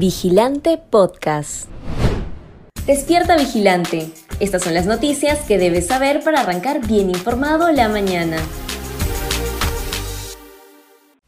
Vigilante Podcast. Despierta Vigilante. Estas son las noticias que debes saber para arrancar bien informado la mañana.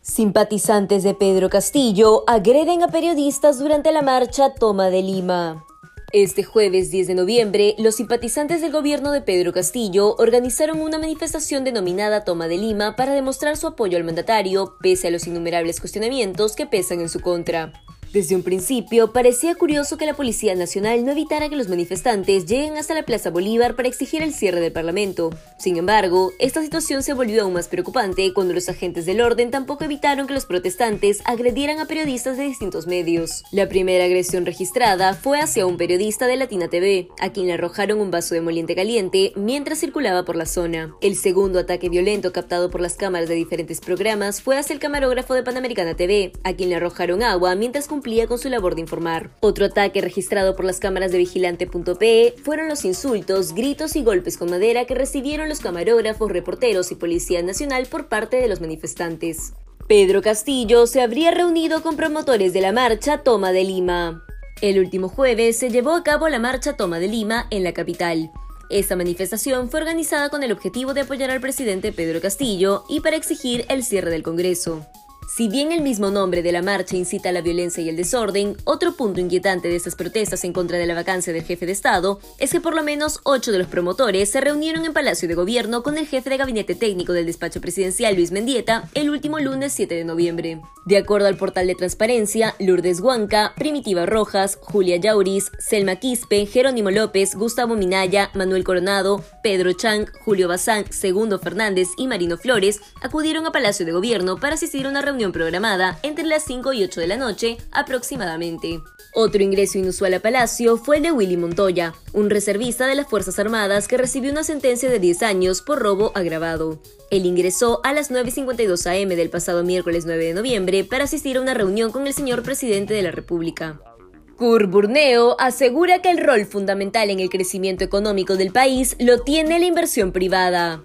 Simpatizantes de Pedro Castillo agreden a periodistas durante la marcha Toma de Lima. Este jueves 10 de noviembre, los simpatizantes del gobierno de Pedro Castillo organizaron una manifestación denominada Toma de Lima para demostrar su apoyo al mandatario, pese a los innumerables cuestionamientos que pesan en su contra. Desde un principio, parecía curioso que la Policía Nacional no evitara que los manifestantes lleguen hasta la Plaza Bolívar para exigir el cierre del Parlamento. Sin embargo, esta situación se volvió aún más preocupante cuando los agentes del orden tampoco evitaron que los protestantes agredieran a periodistas de distintos medios. La primera agresión registrada fue hacia un periodista de Latina TV, a quien le arrojaron un vaso de moliente caliente mientras circulaba por la zona. El segundo ataque violento captado por las cámaras de diferentes programas fue hacia el camarógrafo de Panamericana TV, a quien le arrojaron agua mientras cumplía con su labor de informar. Otro ataque registrado por las cámaras de vigilante.pe fueron los insultos, gritos y golpes con madera que recibieron los camarógrafos, reporteros y Policía Nacional por parte de los manifestantes. Pedro Castillo se habría reunido con promotores de la marcha Toma de Lima. El último jueves se llevó a cabo la marcha Toma de Lima en la capital. Esta manifestación fue organizada con el objetivo de apoyar al presidente Pedro Castillo y para exigir el cierre del Congreso. Si bien el mismo nombre de la marcha incita a la violencia y el desorden, otro punto inquietante de estas protestas en contra de la vacancia del jefe de Estado es que por lo menos ocho de los promotores se reunieron en Palacio de Gobierno con el jefe de gabinete técnico del despacho presidencial Luis Mendieta el último lunes 7 de noviembre. De acuerdo al portal de transparencia, Lourdes Huanca, Primitiva Rojas, Julia Yauris, Selma Quispe, Jerónimo López, Gustavo Minaya, Manuel Coronado, Pedro Chang, Julio Bazán, Segundo Fernández y Marino Flores acudieron a Palacio de Gobierno para asistir a una reunión programada entre las 5 y 8 de la noche aproximadamente. Otro ingreso inusual a Palacio fue el de Willy Montoya, un reservista de las Fuerzas Armadas que recibió una sentencia de 10 años por robo agravado. Él ingresó a las 9.52 am del pasado miércoles 9 de noviembre para asistir a una reunión con el señor presidente de la República. Kur Burneo asegura que el rol fundamental en el crecimiento económico del país lo tiene la inversión privada.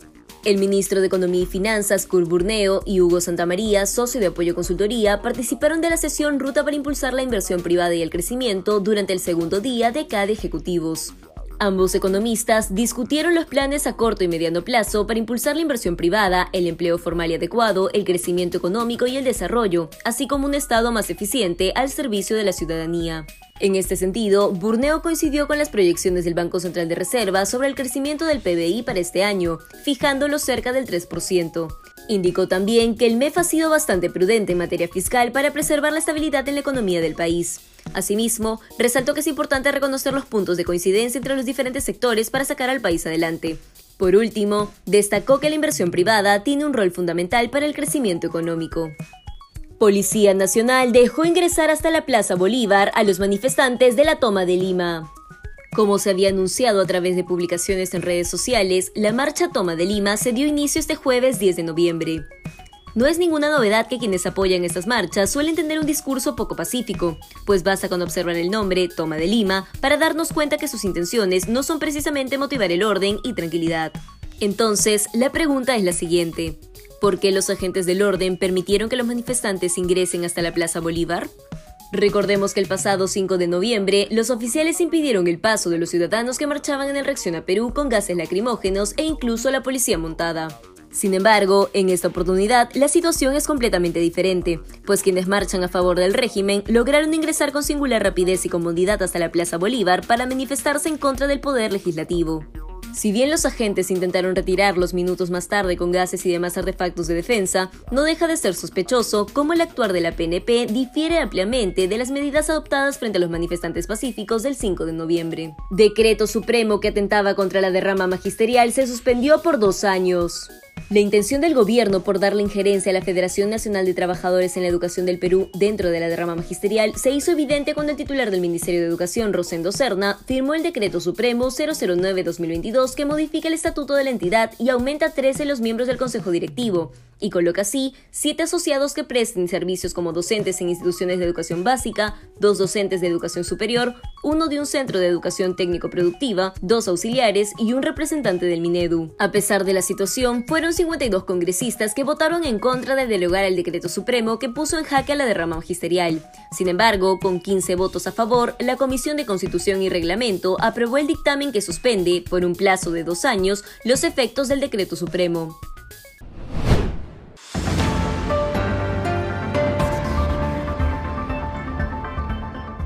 El ministro de Economía y Finanzas, Kurt Burneo, y Hugo Santamaría, socio de Apoyo Consultoría, participaron de la sesión Ruta para impulsar la inversión privada y el crecimiento durante el segundo día de cada ejecutivos. Ambos economistas discutieron los planes a corto y mediano plazo para impulsar la inversión privada, el empleo formal y adecuado, el crecimiento económico y el desarrollo, así como un Estado más eficiente al servicio de la ciudadanía. En este sentido, Burneo coincidió con las proyecciones del Banco Central de Reserva sobre el crecimiento del PBI para este año, fijándolo cerca del 3%. Indicó también que el MEF ha sido bastante prudente en materia fiscal para preservar la estabilidad en la economía del país. Asimismo, resaltó que es importante reconocer los puntos de coincidencia entre los diferentes sectores para sacar al país adelante. Por último, destacó que la inversión privada tiene un rol fundamental para el crecimiento económico. Policía Nacional dejó ingresar hasta la Plaza Bolívar a los manifestantes de la toma de Lima. Como se había anunciado a través de publicaciones en redes sociales, la marcha Toma de Lima se dio inicio este jueves 10 de noviembre. No es ninguna novedad que quienes apoyan estas marchas suelen tener un discurso poco pacífico, pues basta con observar el nombre Toma de Lima para darnos cuenta que sus intenciones no son precisamente motivar el orden y tranquilidad. Entonces, la pregunta es la siguiente. ¿Por qué los agentes del orden permitieron que los manifestantes ingresen hasta la Plaza Bolívar? Recordemos que el pasado 5 de noviembre, los oficiales impidieron el paso de los ciudadanos que marchaban en el Reacción a Perú con gases lacrimógenos e incluso la policía montada. Sin embargo, en esta oportunidad la situación es completamente diferente, pues quienes marchan a favor del régimen lograron ingresar con singular rapidez y comodidad hasta la Plaza Bolívar para manifestarse en contra del poder legislativo. Si bien los agentes intentaron retirarlos minutos más tarde con gases y demás artefactos de defensa, no deja de ser sospechoso cómo el actuar de la PNP difiere ampliamente de las medidas adoptadas frente a los manifestantes pacíficos del 5 de noviembre. Decreto supremo que atentaba contra la derrama magisterial se suspendió por dos años. La intención del gobierno por darle injerencia a la Federación Nacional de Trabajadores en la Educación del Perú dentro de la derrama magisterial se hizo evidente cuando el titular del Ministerio de Educación, Rosendo Serna, firmó el Decreto Supremo 009-2022 que modifica el estatuto de la entidad y aumenta a 13 los miembros del Consejo Directivo, y coloca así siete asociados que presten servicios como docentes en instituciones de educación básica, dos docentes de educación superior, uno de un centro de educación técnico-productiva, dos auxiliares y un representante del Minedu. A pesar de la situación, fueron 52 congresistas que votaron en contra de derogar el decreto supremo que puso en jaque a la derrama magisterial. Sin embargo, con 15 votos a favor, la Comisión de Constitución y Reglamento aprobó el dictamen que suspende, por un plazo de dos años, los efectos del decreto supremo.